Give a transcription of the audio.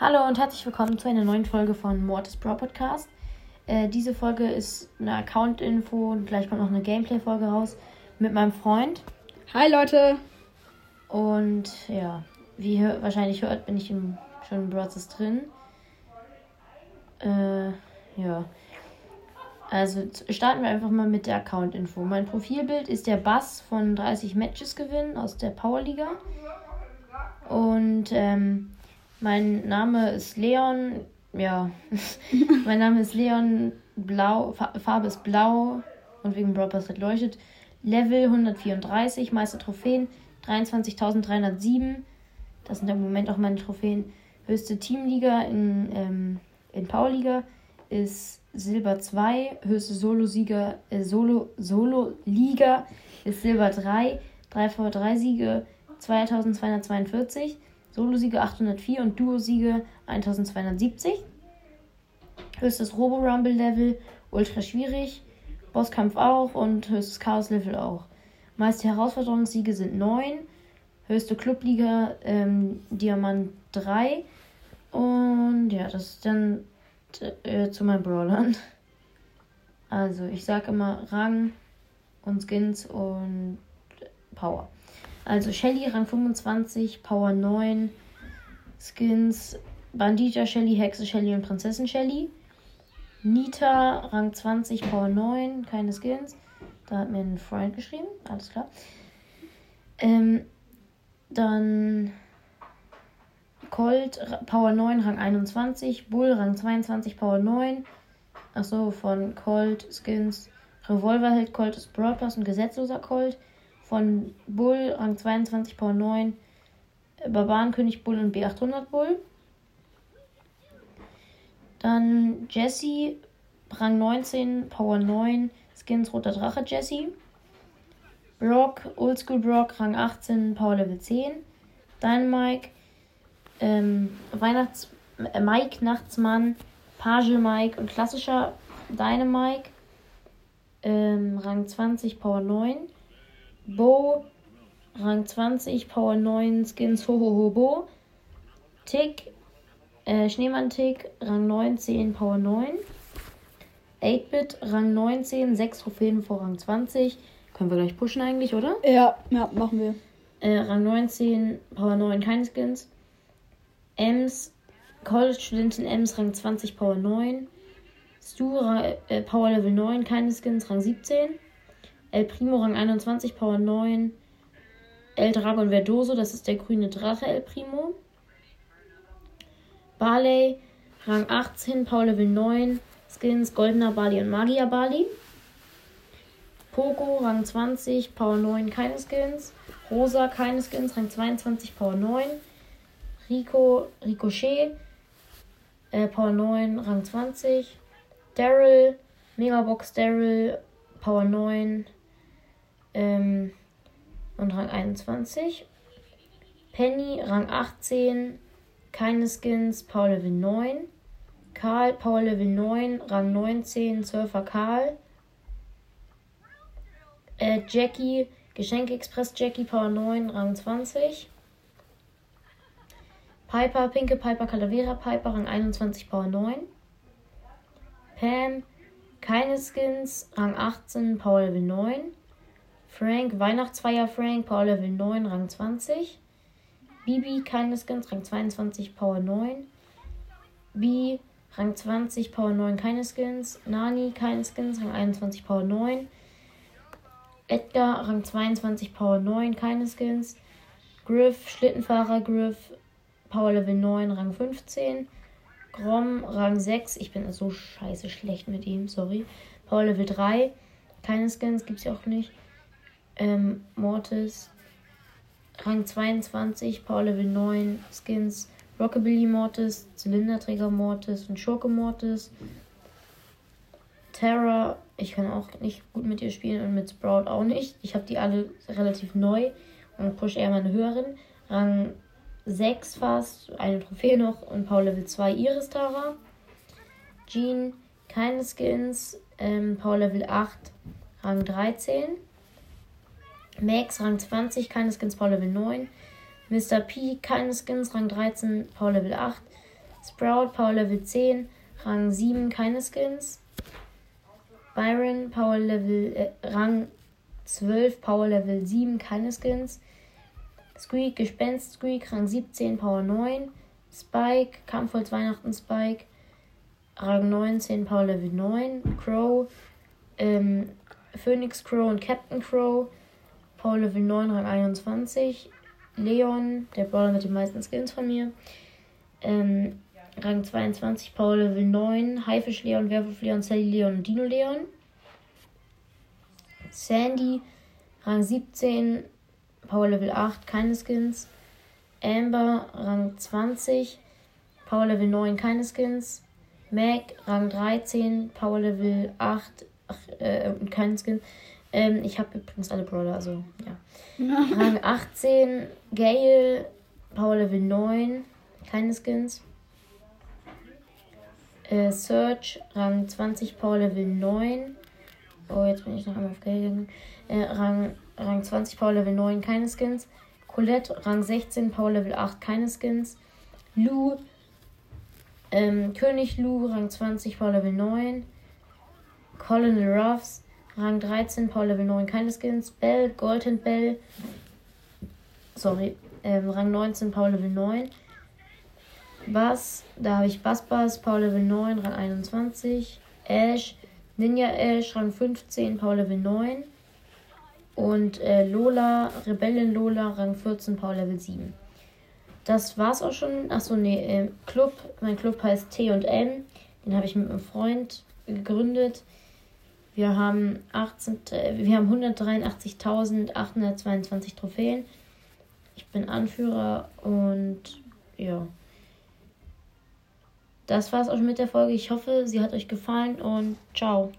Hallo und herzlich willkommen zu einer neuen Folge von Mortis Pro Podcast. Äh, diese Folge ist eine Account-Info und gleich kommt noch eine Gameplay-Folge raus mit meinem Freund. Hi Leute! Und ja, wie ihr wahrscheinlich hört, bin ich im, schon im Brothers drin. Äh, ja. Also starten wir einfach mal mit der Account-Info. Mein Profilbild ist der Bass von 30 Matches gewinnen aus der Powerliga. Und ähm, mein Name ist Leon. Ja, mein Name ist Leon. Blau, Farbe ist blau und wegen Brawl Pass leuchtet. Level 134, meiste Trophäen 23.307. Das sind im Moment auch meine Trophäen. Höchste Teamliga in, ähm, in Powerliga ist Silber 2. Höchste Solo-Sieger, äh, Solo, Solo-Liga ist Silber 3. 3 V3 Siege 2242. Solo-Siege 804 und Duo-Siege 1270. Höchstes Robo-Rumble-Level, ultra schwierig. Bosskampf auch und höchstes Chaos-Level auch. Meiste Herausforderungssiege sind 9. Höchste Clubliga ähm, Diamant 3. Und ja, das ist dann äh, zu meinen Brawlern. Also, ich sag immer Rang und Skins und Power. Also Shelly Rang 25, Power 9, Skins Bandita Shelly, Hexe Shelly und Prinzessin Shelly. Nita Rang 20, Power 9, keine Skins. Da hat mir ein Freund geschrieben, alles klar. Ähm, dann Colt Power 9, Rang 21. Bull Rang 22, Power 9. Achso, von Colt Skins. Revolverheld Colt ist Broadpass und gesetzloser Colt von Bull, Rang 22, Power 9, Barbarenkönig Bull und B800 Bull. Dann Jesse, Rang 19, Power 9, Skins Roter Drache Jesse. Brock, Oldschool Brock, Rang 18, Power Level 10. Dynamike, ähm, Weihnachts-, äh, Mike, Nachtsmann, Page Mike und klassischer Dynamike. Ähm, Rang 20, Power 9. Bo, Rang 20, Power 9, Skins Hohoho Bo. Tick, äh, Schneemann-Tick, Rang 19, Power 9. 8-Bit, Rang 19, 6 Trophäen vor Rang 20. Können wir gleich pushen eigentlich, oder? Ja, ja, machen wir. Äh, Rang 19, Power 9, keine Skins. Ems, College-Studentin Ems, Rang 20, Power 9. Stu, äh, Power Level 9, keine Skins, Rang 17. El Primo Rang 21, Power 9. El Dragon Verdoso, das ist der grüne Drache El Primo. Barley Rang 18, Power Level 9. Skins Goldener Bali und Magier Bali. Poco Rang 20, Power 9, keine Skins. Rosa, keine Skins, Rang 22, Power 9. Rico, Ricochet, äh, Power 9, Rang 20. Daryl, Megabox Daryl, Power 9, ähm, und Rang 21. Penny, Rang 18. Keine Skins, Power Level 9. Karl, Power Level 9, Rang 19, Surfer Karl. Äh, Jackie, Geschenk Express Jackie, Power 9, Rang 20. Piper, Pinke Piper, Calavera Piper, Rang 21, Power 9. Pam, keine Skins, Rang 18, Power Level 9. Frank, Weihnachtsfeier Frank, Power Level 9, Rang 20. Bibi, keine Skins, Rang 22, Power 9. B, Rang 20, Power 9, keine Skins. Nani, keine Skins, Rang 21, Power 9. Edgar, Rang 22, Power 9, keine Skins. Griff, Schlittenfahrer Griff, Power Level 9, Rang 15. Grom, Rang 6, ich bin so scheiße schlecht mit ihm, sorry. Power Level 3, keine Skins, gibt's ja auch nicht ähm, Mortis, Rang 22, Power Level 9, Skins, Rockabilly Mortis, Zylinderträger Mortis und Schurke Mortis. Terra, ich kann auch nicht gut mit ihr spielen und mit Sprout auch nicht. Ich habe die alle relativ neu und push eher meine höheren. Rang 6 fast, eine Trophäe noch und Power Level 2 Iris Tara. Jean, keine Skins, ähm, Power Level 8, Rang 13. Max Rang 20, keine Skins, Power Level 9. Mr. P, keine Skins, Rang 13, Power Level 8. Sprout, Power Level 10, Rang 7, keine Skins. Byron, Power Level, äh, Rang 12, Power Level 7, keine Skins. Squeak, Gespenst Squeak, Rang 17, Power 9. Spike, Kampfholz Weihnachten Spike, Rang 19, Power Level 9. Crow, ähm, Phoenix Crow und Captain Crow, Power Level 9, Rang 21. Leon, der Brawler mit den meisten Skins von mir. Ähm, Rang 22, Power Level 9, Haifisch Leon, Werwolf Leon, Sally Leon und Dino Leon. Sandy, Rang 17, Power Level 8, keine Skins. Amber, Rang 20, Power Level 9, keine Skins. Mac, Rang 13, Power Level 8, ach, äh, und keinen Skin. Ähm, ich habe übrigens alle Brawler, also ja. Rang 18, Gale, Power Level 9, keine Skins. Äh, Search, Rang 20, Power Level 9. Oh, jetzt bin ich noch einmal auf Gale gegangen. Äh, Rang, Rang 20, Power Level 9, keine Skins. Colette, Rang 16, Power Level 8, keine Skins. Lou, ähm, König Lou, Rang 20, Power Level 9. Colonel Ruffs, Rang 13, Power Level 9, keine Skins. Bell, Golden Bell, sorry, ähm, Rang 19, Power Level 9. Bass, da habe ich Bass Bass, Power Level 9, Rang 21. Ash, Ninja Ash, Rang 15, Power Level 9. Und äh, Lola, Rebellin Lola, Rang 14, Power Level 7. Das war's auch schon. Achso, nee, äh, Club. Mein Club heißt T&M. Den habe ich mit einem Freund gegründet. Wir haben, 18, äh, haben 183.822 Trophäen. Ich bin Anführer und ja. Das war's auch schon mit der Folge. Ich hoffe, sie hat euch gefallen und ciao.